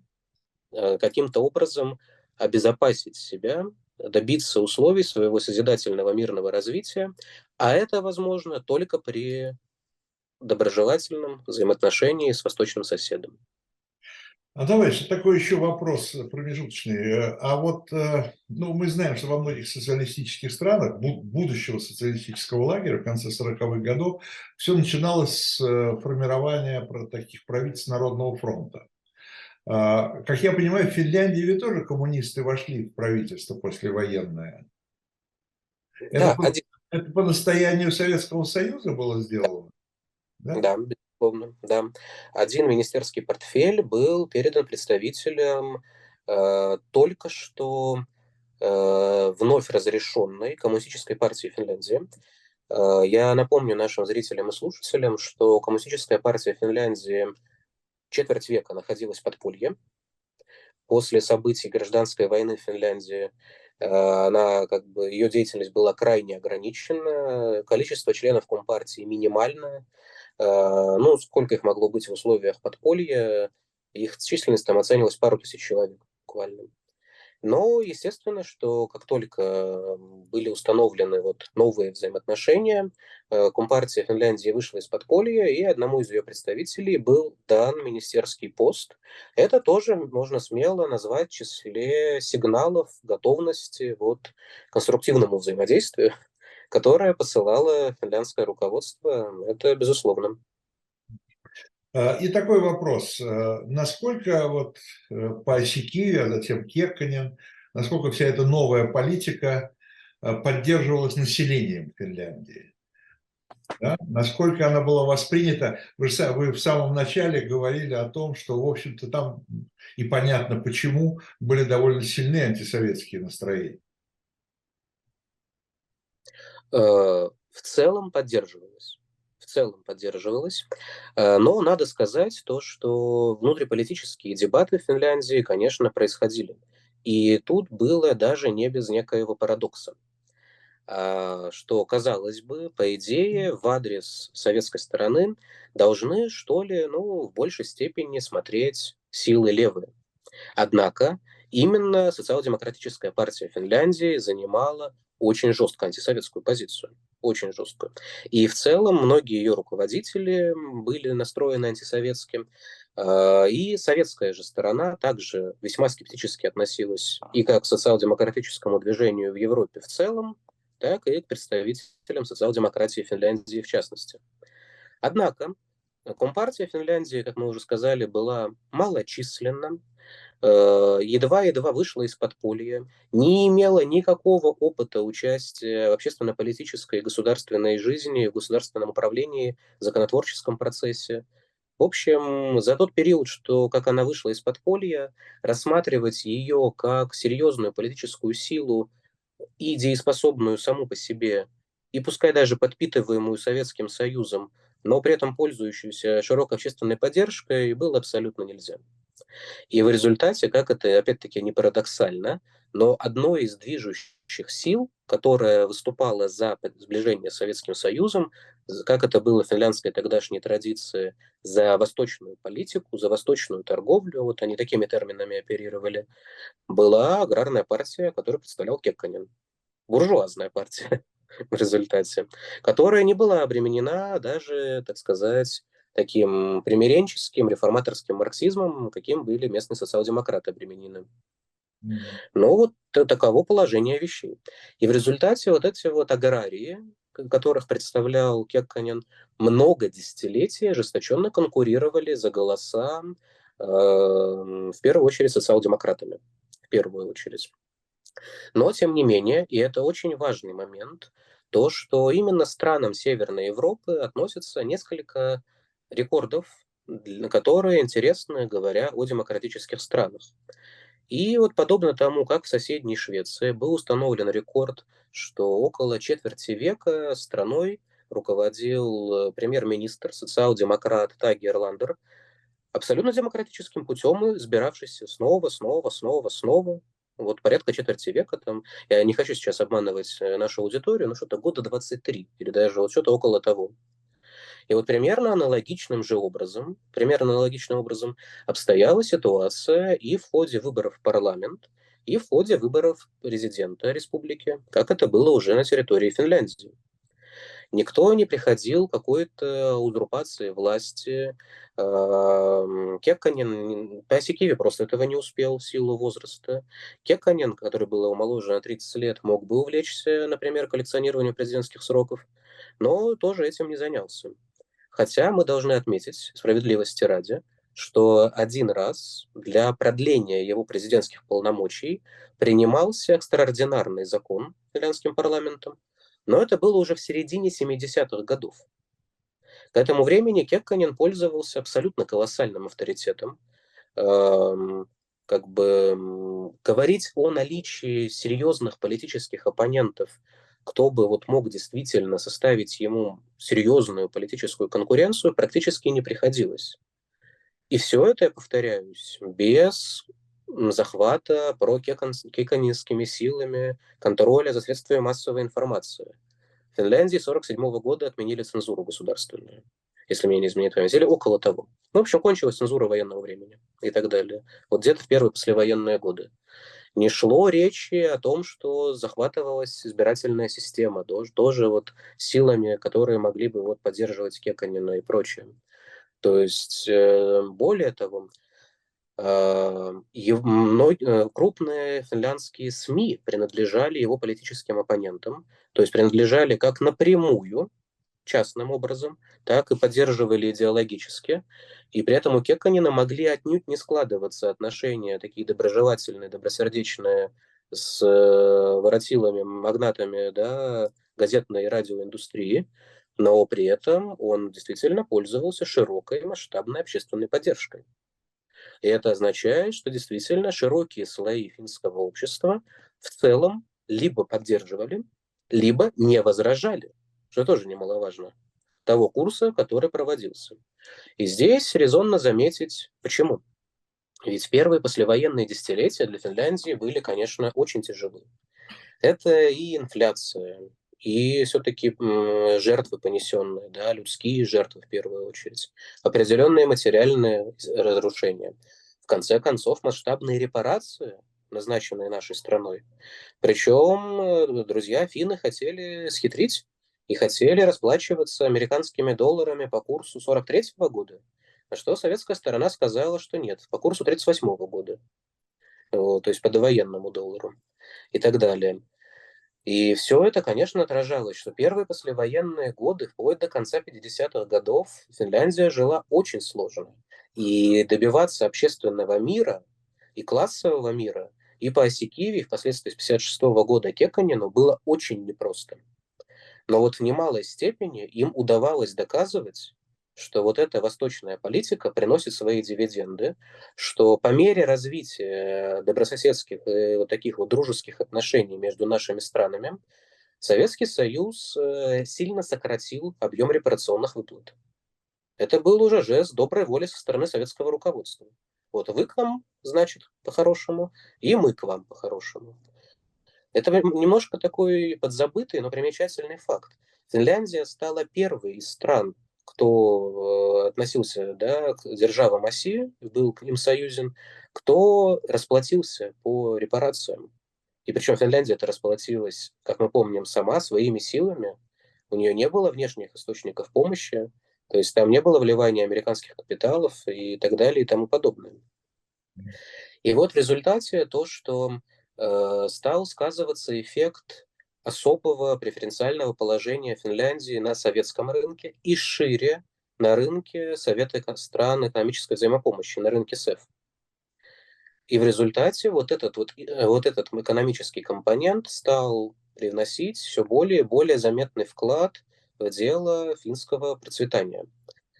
э, каким-то образом обезопасить себя, добиться условий своего созидательного мирного развития, а это возможно только при доброжелательном взаимоотношении с восточным соседом. А давайте такой еще вопрос промежуточный. А вот, э, ну, мы знаем, что во многих социалистических странах будущего социалистического лагеря в конце 40-х годов все начиналось с э, формирования таких правительств Народного фронта. А, как я понимаю, в Финляндии ведь тоже коммунисты вошли в правительство послевоенное. Это, да, по, один... это по настоянию Советского Союза было сделано? Да, да безусловно, да. Один министерский портфель был передан представителям э, только что э, вновь разрешенной Коммунистической партии Финляндии. Э, я напомню нашим зрителям и слушателям, что Коммунистическая партия Финляндии четверть века находилась под пулье. После событий гражданской войны в Финляндии э, она, как бы, ее деятельность была крайне ограничена, количество членов Компартии минимальное, ну, сколько их могло быть в условиях подполья, их численность там оценивалась пару тысяч человек буквально. Но, естественно, что как только были установлены вот новые взаимоотношения, э, Компартия Финляндии вышла из подполья, и одному из ее представителей был дан министерский пост. Это тоже можно смело назвать в числе сигналов готовности вот, к конструктивному взаимодействию которое посылало финляндское руководство, это безусловно. А, и такой вопрос. А, насколько вот э, по оси а затем Кекканин, насколько вся эта новая политика поддерживалась населением Финляндии? Да? Насколько она была воспринята? Вы, вы в самом начале говорили о том, что, в общем-то, там и понятно почему были довольно сильные антисоветские настроения. Э, в целом поддерживалось. В целом поддерживалось. Э, но надо сказать то, что внутриполитические дебаты в Финляндии, конечно, происходили. И тут было даже не без некоего парадокса а, что, казалось бы, по идее, в адрес советской стороны должны, что ли, ну, в большей степени смотреть силы левые. Однако именно социал-демократическая партия Финляндии занимала очень жестко антисоветскую позицию. Очень жесткую. И в целом многие ее руководители были настроены антисоветским. А, и советская же сторона также весьма скептически относилась и как к социал-демократическому движению в Европе в целом, так и к представителям социал-демократии Финляндии в частности. Однако Компартия Финляндии, как мы уже сказали, была малочисленна, едва-едва вышла из подполья, не имела никакого опыта участия в общественно-политической и государственной жизни, в государственном управлении, в законотворческом процессе. В общем, за тот период, что как она вышла из подполья, рассматривать ее как серьезную политическую силу и дееспособную саму по себе, и пускай даже подпитываемую Советским Союзом, но при этом пользующуюся широкой общественной поддержкой, было абсолютно нельзя. И в результате, как это, опять-таки, не парадоксально, но одной из движущих сил, которая выступала за сближение с Советским Союзом, как это было в финляндской тогдашней традиции, за восточную политику, за восточную торговлю, вот они такими терминами оперировали, была аграрная партия, которую представлял Кекканин. Буржуазная партия *laughs* в результате, которая не была обременена даже, так сказать, таким примиренческим, реформаторским марксизмом, каким были местные социал-демократы обременены. Mm-hmm. Но вот таково положение вещей. И в результате вот эти вот аграрии, которых представлял Кекканин, много десятилетий ожесточенно конкурировали за голоса э, в первую очередь социал-демократами. В первую очередь. Но, тем не менее, и это очень важный момент, то, что именно странам Северной Европы относятся несколько рекордов, которые интересны, говоря о демократических странах. И вот подобно тому, как в соседней Швеции был установлен рекорд, что около четверти века страной руководил э, премьер-министр, социал-демократ Таги Эрландер, абсолютно демократическим путем, избиравшийся снова, снова, снова, снова. Вот порядка четверти века там. Я не хочу сейчас обманывать э, нашу аудиторию, но что-то года 23 или даже вот что-то около того. И вот примерно аналогичным же образом, примерно аналогичным образом обстояла ситуация и в ходе выборов в парламент, и в ходе выборов президента республики, как это было уже на территории Финляндии. Никто не приходил к какой-то узурпации власти. Кекканин, Пасикиви просто этого не успел в силу возраста. Кекканин, который был моложе на 30 лет, мог бы увлечься, например, коллекционированием президентских сроков, но тоже этим не занялся. Хотя мы должны отметить, справедливости ради, что один раз для продления его президентских полномочий принимался экстраординарный закон финляндским парламентом, но это было уже в середине 70-х годов. К этому времени Кекканин пользовался абсолютно колоссальным авторитетом. Эм, как бы говорить о наличии серьезных политических оппонентов кто бы вот мог действительно составить ему серьезную политическую конкуренцию, практически не приходилось. И все это, я повторяюсь, без захвата прокеканинскими силами контроля за средствами массовой информации. В Финляндии 1947 года отменили цензуру государственную, если меня не изменяет память, или около того. Ну, в общем, кончилась цензура военного времени и так далее. Вот где-то в первые послевоенные годы не шло речи о том, что захватывалась избирательная система, тоже, тоже вот силами, которые могли бы вот поддерживать Кеканина и прочее. То есть, э, более того, э, э, крупные финляндские СМИ принадлежали его политическим оппонентам, то есть принадлежали как напрямую частным образом, так и поддерживали идеологически. И при этом у Кеканина могли отнюдь не складываться отношения такие доброжелательные, добросердечные с э, воротилами, магнатами да, газетной и радиоиндустрии, но при этом он действительно пользовался широкой масштабной общественной поддержкой. И это означает, что действительно широкие слои финского общества в целом либо поддерживали, либо не возражали что тоже немаловажно, того курса, который проводился. И здесь резонно заметить, почему. Ведь первые послевоенные десятилетия для Финляндии были, конечно, очень тяжелы. Это и инфляция, и все-таки жертвы понесенные, да, людские жертвы в первую очередь, определенные материальные разрушения. В конце концов, масштабные репарации назначенные нашей страной. Причем э, друзья финны хотели схитрить и хотели расплачиваться американскими долларами по курсу 43 -го года, на что советская сторона сказала, что нет, по курсу 38 -го года, то есть по довоенному доллару и так далее. И все это, конечно, отражалось, что первые послевоенные годы, вплоть до конца 50-х годов, Финляндия жила очень сложно. И добиваться общественного мира и классового мира и по оси Киви, впоследствии с 56 -го года Кеканину было очень непросто. Но вот в немалой степени им удавалось доказывать, что вот эта восточная политика приносит свои дивиденды, что по мере развития добрососедских и вот таких вот дружеских отношений между нашими странами Советский Союз э, сильно сократил объем репарационных выплат. Это был уже жест доброй воли со стороны советского руководства. Вот вы к нам, значит, по-хорошему, и мы к вам по-хорошему. Это немножко такой подзабытый, но примечательный факт. Финляндия стала первой из стран, кто э, относился да, к державам оси, был к ним союзен, кто расплатился по репарациям. И причем Финляндия это расплатилась, как мы помним, сама, своими силами. У нее не было внешних источников помощи, то есть там не было вливания американских капиталов и так далее и тому подобное. И вот в результате то, что стал сказываться эффект особого преференциального положения Финляндии на советском рынке и шире на рынке Совета стран экономической взаимопомощи, на рынке СЭФ. И в результате вот этот, вот, э, вот этот экономический компонент стал привносить все более и более заметный вклад в дело финского процветания.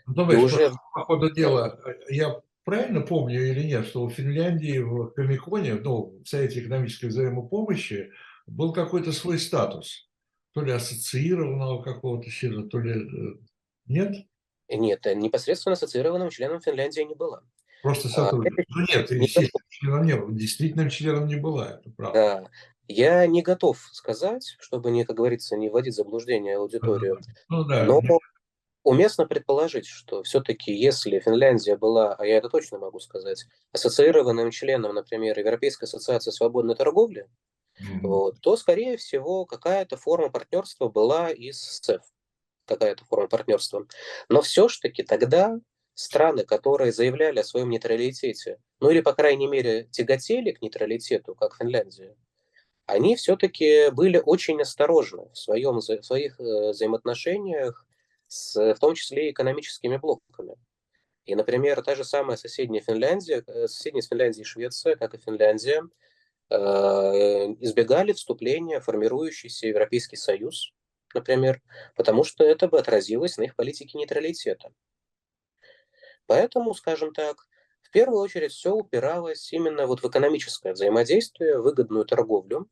Ну, Думаешь, уже... по ходу дела, я правильно помню или нет, что у Финляндии в Комиконе, ну, в Совете экономической взаимопомощи, был какой-то свой статус, то ли ассоциированного какого-то чего то ли э, нет? Нет, э, непосредственно ассоциированным членом Финляндии не была. Просто а, сотрудник. А, ну нет, естественно, членом не было. Действительным членом не была, это правда. Да. Я не готов сказать, чтобы, не, как говорится, не вводить в заблуждение аудиторию. Ну, да, но уместно предположить, что все-таки если Финляндия была, а я это точно могу сказать, ассоциированным членом, например, Европейской ассоциации свободной торговли, mm-hmm. вот, то, скорее всего, какая-то форма партнерства была и с ЦЕФ, какая-то форма партнерства. Но все-таки тогда страны, которые заявляли о своем нейтралитете, ну или, по крайней мере, тяготели к нейтралитету, как Финляндия, они все-таки были очень осторожны в, своем, в своих э, взаимоотношениях с, в том числе и экономическими блоками. И, например, та же самая соседняя Финляндия, э, соседняя с Финляндией Швеция, как и Финляндия, э, избегали вступления в формирующийся Европейский Союз, например, потому что это бы отразилось на их политике нейтралитета. Поэтому, скажем так, в первую очередь все упиралось именно вот в экономическое взаимодействие, выгодную торговлю,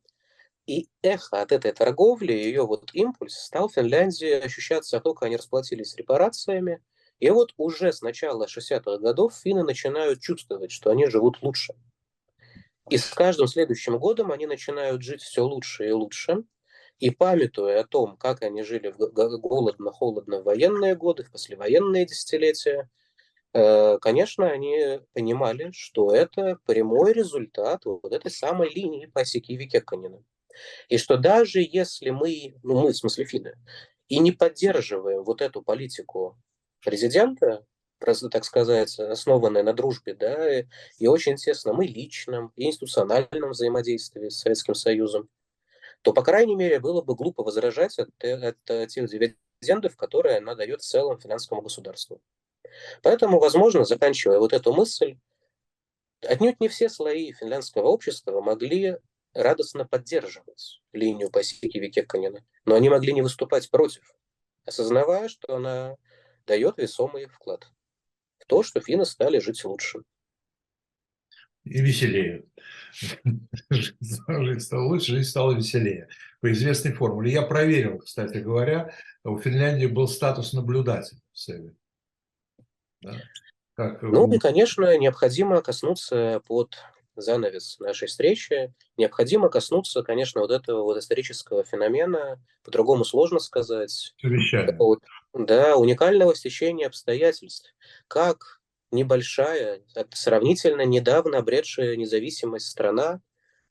и эхо от этой торговли, ее вот импульс стал в Финляндии ощущаться, только они расплатились репарациями. И вот уже с начала 60-х годов финны начинают чувствовать, что они живут лучше. И с каждым следующим годом они начинают жить все лучше и лучше. И памятуя о том, как они жили в голодно-холодно военные годы, в послевоенные десятилетия, э, конечно, они понимали, что это прямой результат вот этой самой линии по Сикиви Кекканина. И что даже если мы, ну мы, в смысле финны, и не поддерживаем вот эту политику президента, так сказать, основанная на дружбе, да, и, и очень тесно мы личном и институциональном взаимодействии с Советским Союзом, то, по крайней мере, было бы глупо возражать от, от тех дивидендов, которые она дает целому финансовому государству. Поэтому, возможно, заканчивая вот эту мысль, отнюдь не все слои финляндского общества могли радостно поддерживать линию по Сикиве Кекканина, но они могли не выступать против, осознавая, что она дает весомый вклад в то, что финны стали жить лучше. И веселее. *laughs* Жить стало лучше, жизнь стала веселее. По известной формуле. Я проверил, кстати говоря, у Финляндии был статус наблюдателя в Севе. Да? Как ну и, конечно, необходимо коснуться под занавес нашей встречи, необходимо коснуться, конечно, вот этого вот исторического феномена, по-другому сложно сказать. Да, уникального стечения обстоятельств. Как небольшая, сравнительно недавно обретшая независимость страна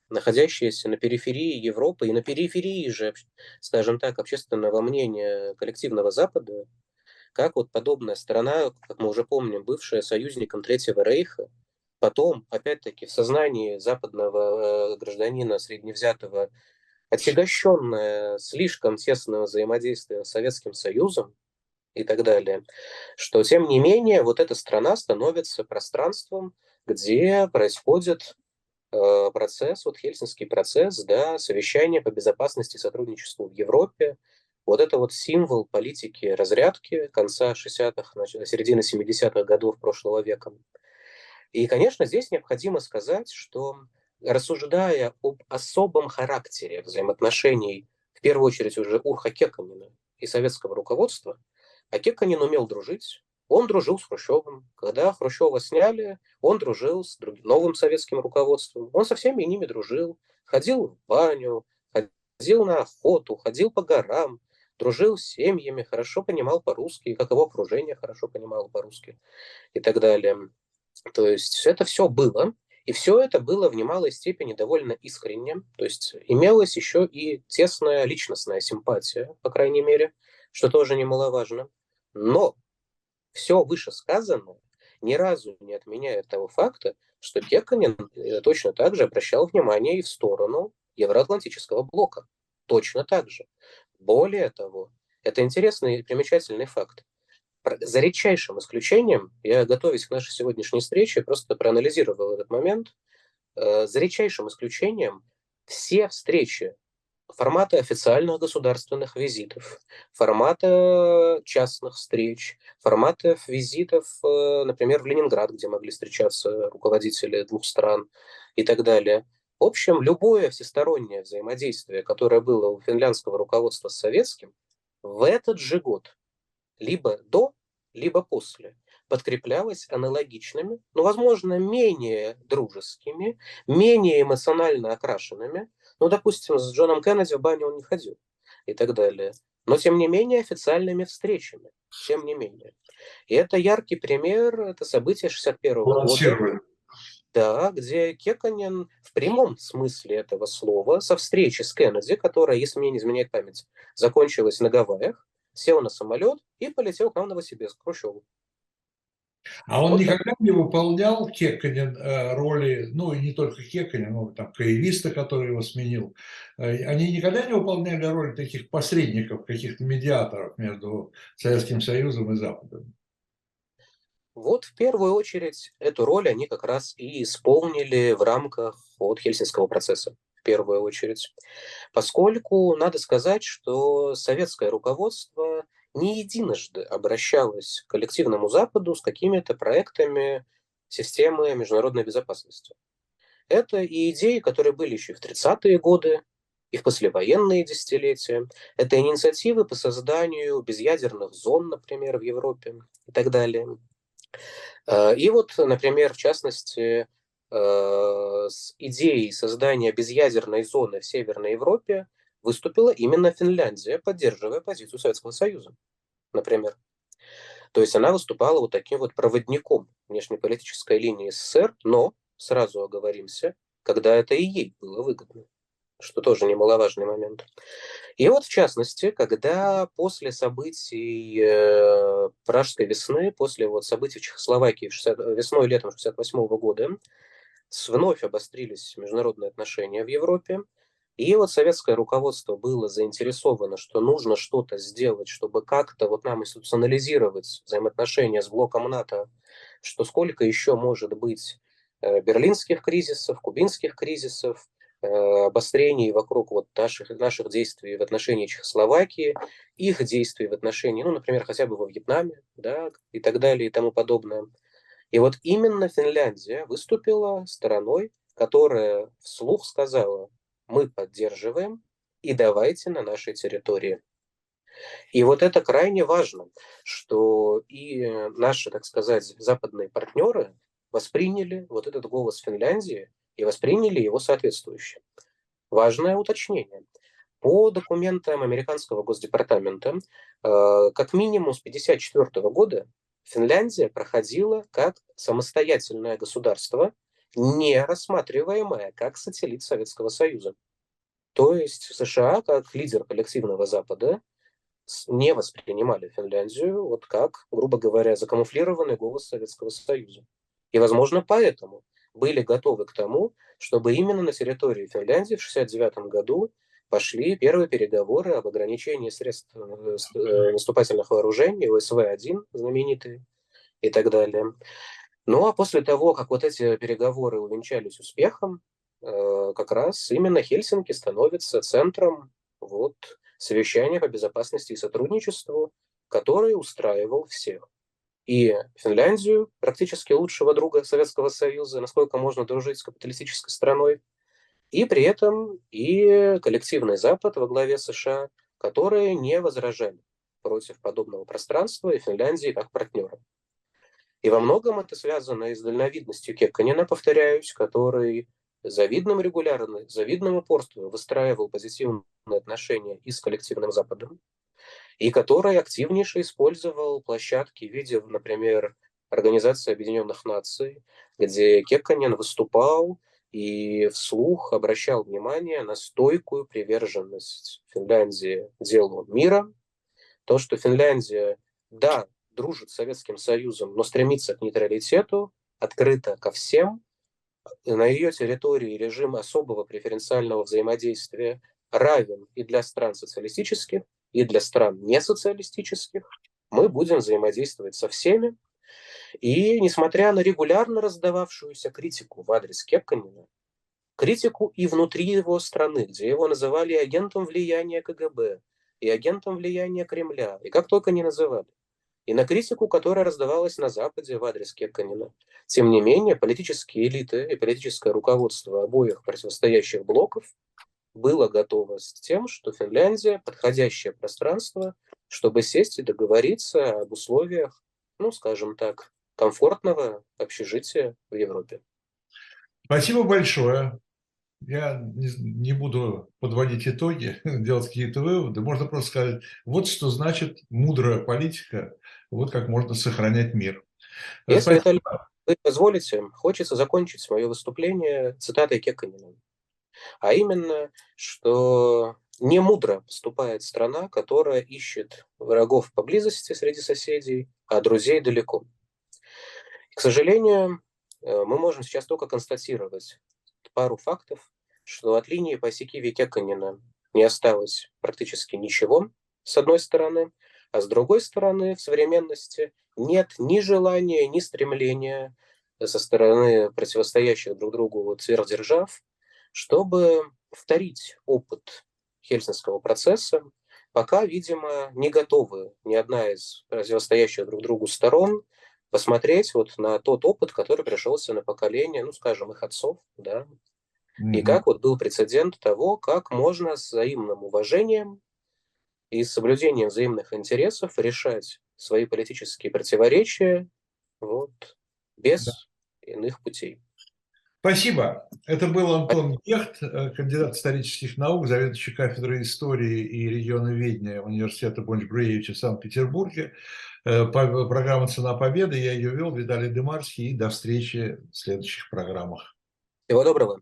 находящиеся на периферии Европы и на периферии же, скажем так, общественного мнения коллективного Запада, как вот подобная страна, как мы уже помним, бывшая союзником Третьего Рейха, потом, опять-таки, в сознании западного э, гражданина средневзятого, отягощенная слишком тесным взаимодействием с Советским Союзом и так далее, что, тем не менее, вот эта страна становится пространством, где происходит э, процесс, вот Хельсинский процесс, да, совещание по безопасности и сотрудничеству в Европе, вот это вот символ политики разрядки конца 60-х, середины 70-х годов прошлого века. И, конечно, здесь необходимо сказать, что рассуждая об особом характере взаимоотношений, в первую очередь уже Урха Кеканина и советского руководства, а Кеканин умел дружить, он дружил с Хрущевым. Когда Хрущева сняли, он дружил с другим, новым советским руководством. Он со всеми ними дружил, ходил в баню, ходил на охоту, ходил по горам, дружил с семьями, хорошо понимал по-русски, как его окружение хорошо понимало по-русски и так далее. То есть это все было, и все это было в немалой степени довольно искренне, то есть имелась еще и тесная личностная симпатия, по крайней мере, что тоже немаловажно. Но все вышесказанное ни разу не отменяет того факта, что Кеканин э, точно так же обращал внимание и в сторону евроатлантического блока. Точно так же. Более того, это интересный и примечательный факт. За редчайшим исключением, я, готовясь к нашей сегодняшней встрече, просто проанализировал этот момент, э, за редчайшим исключением все встречи формата официальных государственных визитов, формата частных встреч, формата визитов, э, например, в Ленинград, где могли встречаться руководители двух стран и так далее – в общем, любое всестороннее взаимодействие, которое было у финляндского руководства с советским, в этот же год, либо до, либо после, подкреплялось аналогичными, но, возможно, менее дружескими, менее эмоционально окрашенными. Ну, допустим, с Джоном Кеннеди в баню он не ходил и так далее. Но, тем не менее, официальными встречами. Тем не менее. И это яркий пример, это событие 61 -го года. Да, где Кеканин в прямом смысле этого слова со встречи с Кеннеди, которая, если мне не изменяет память, закончилась на Гавайях, сел на самолет и полетел к нам в Новосибирск, к Хрущеву. А он вот никогда так. не выполнял Кеканин э, роли, ну и не только Кеканин, но там каевиста, который его сменил, э, они никогда не выполняли роль таких посредников, каких-то медиаторов между Советским Союзом и Западом? Вот в первую очередь эту роль они как раз и исполнили в рамках вот Хельсинского процесса, первую очередь. Поскольку надо сказать, что советское руководство не единожды обращалось к коллективному Западу с какими-то проектами системы международной безопасности. Это и идеи, которые были еще в 30-е годы, и в послевоенные десятилетия. Это инициативы по созданию безъядерных зон, например, в Европе и так далее. Э, и вот, например, в частности, с идеей создания безъядерной зоны в Северной Европе выступила именно Финляндия, поддерживая позицию Советского Союза, например. То есть она выступала вот таким вот проводником внешнеполитической линии СССР, но, сразу оговоримся, когда это и ей было выгодно что тоже немаловажный момент. И вот, в частности, когда после событий э, Пражской весны, после вот событий в Чехословакии 60, весной и летом 68 года, вновь обострились международные отношения в Европе, и вот советское руководство было заинтересовано, что нужно что-то сделать, чтобы как-то вот нам институционализировать взаимоотношения с блоком НАТО, что сколько еще может быть э, берлинских кризисов, кубинских кризисов, Э, обострений вокруг вот наших, наших действий в отношении Чехословакии, их действий в отношении, ну, например, хотя бы во Вьетнаме, да, и так далее и тому подобное. И вот именно Финляндия выступила стороной, которая вслух сказала, мы поддерживаем и давайте на нашей территории. И вот это крайне важно, что и наши, так сказать, западные партнеры восприняли вот этот голос Финляндии и восприняли его соответствующе. Важное уточнение. По документам американского госдепартамента, э, как минимум с 1954 года Финляндия проходила как самостоятельное государство не рассматриваемая как сателлит Советского Союза. То есть США, как лидер коллективного Запада, не воспринимали Финляндию вот как, грубо говоря, закамуфлированный голос Советского Союза. И, возможно, поэтому были готовы к тому, чтобы именно на территории Финляндии в 1969 году пошли первые переговоры об ограничении средств э, э, наступательных вооружений, ОСВ-1 знаменитые и так далее. Ну а после того, как вот эти переговоры увенчались успехом, э, как раз именно Хельсинки становится центром вот, совещания по безопасности и сотрудничеству, который устраивал всех. И Финляндию, практически лучшего друга Советского Союза, насколько можно дружить с капиталистической страной, и при этом и коллективный Запад во главе США, которые не возражали против подобного пространства и Финляндии как партнера. И во многом это связано и с дальновидностью Кекканина, повторяюсь, который завидным регулярно, завидным упорством выстраивал позитивные отношения и с коллективным Западом, и который активнейше использовал площадки в виде, например, Организации Объединенных Наций, где Кекканин выступал и вслух обращал внимание на стойкую приверженность Финляндии делу мира, то, что Финляндия, да, дружит с Советским Союзом, но стремится к нейтралитету, открыто ко всем. На ее территории режим особого преференциального взаимодействия равен и для стран социалистических, и для стран несоциалистических. Мы будем взаимодействовать со всеми, и несмотря на регулярно раздававшуюся критику в адрес Кепканина, критику и внутри его страны, где его называли агентом влияния КГБ и агентом влияния Кремля, и как только не называли, и на критику, которая раздавалась на Западе в адрес Кепканина. Тем не менее, политические элиты и политическое руководство обоих противостоящих блоков было готово с тем, что Финляндия – подходящее пространство, чтобы сесть и договориться об условиях, ну, скажем так, комфортного общежития в Европе. Спасибо большое. Я не, не буду подводить итоги, *laughs* делать какие-то выводы. Можно просто сказать, вот что значит мудрая политика, вот как можно сохранять мир. Если Спасибо. вы позволите, хочется закончить мое выступление цитатой Кеканина. А именно, что не мудро поступает страна, которая ищет врагов поблизости среди соседей, а друзей далеко. К сожалению, э, мы можем сейчас только констатировать пару фактов, что от линии Пасеки Кеканина не осталось практически ничего, с одной стороны, а с другой стороны, в современности нет ни желания, ни стремления со стороны противостоящих друг другу сверхдержав, чтобы повторить опыт Хельсинского процесса, пока, видимо, не готовы ни одна из противостоящих друг другу сторон посмотреть вот на тот опыт, который пришелся на поколение, ну, скажем, их отцов, да, mm-hmm. и как вот был прецедент того, как можно с взаимным уважением и соблюдением взаимных интересов решать свои политические противоречия вот, без да. иных путей. Спасибо. Это был Антон Гехт, э, кандидат исторических наук, заведующий кафедрой истории и регионоведения Университета Бонч-Бруевича в Санкт-Петербурге. Э, программа «Цена победы». Я ее вел, Виталий Дымарский. И до встречи в следующих программах. Всего доброго.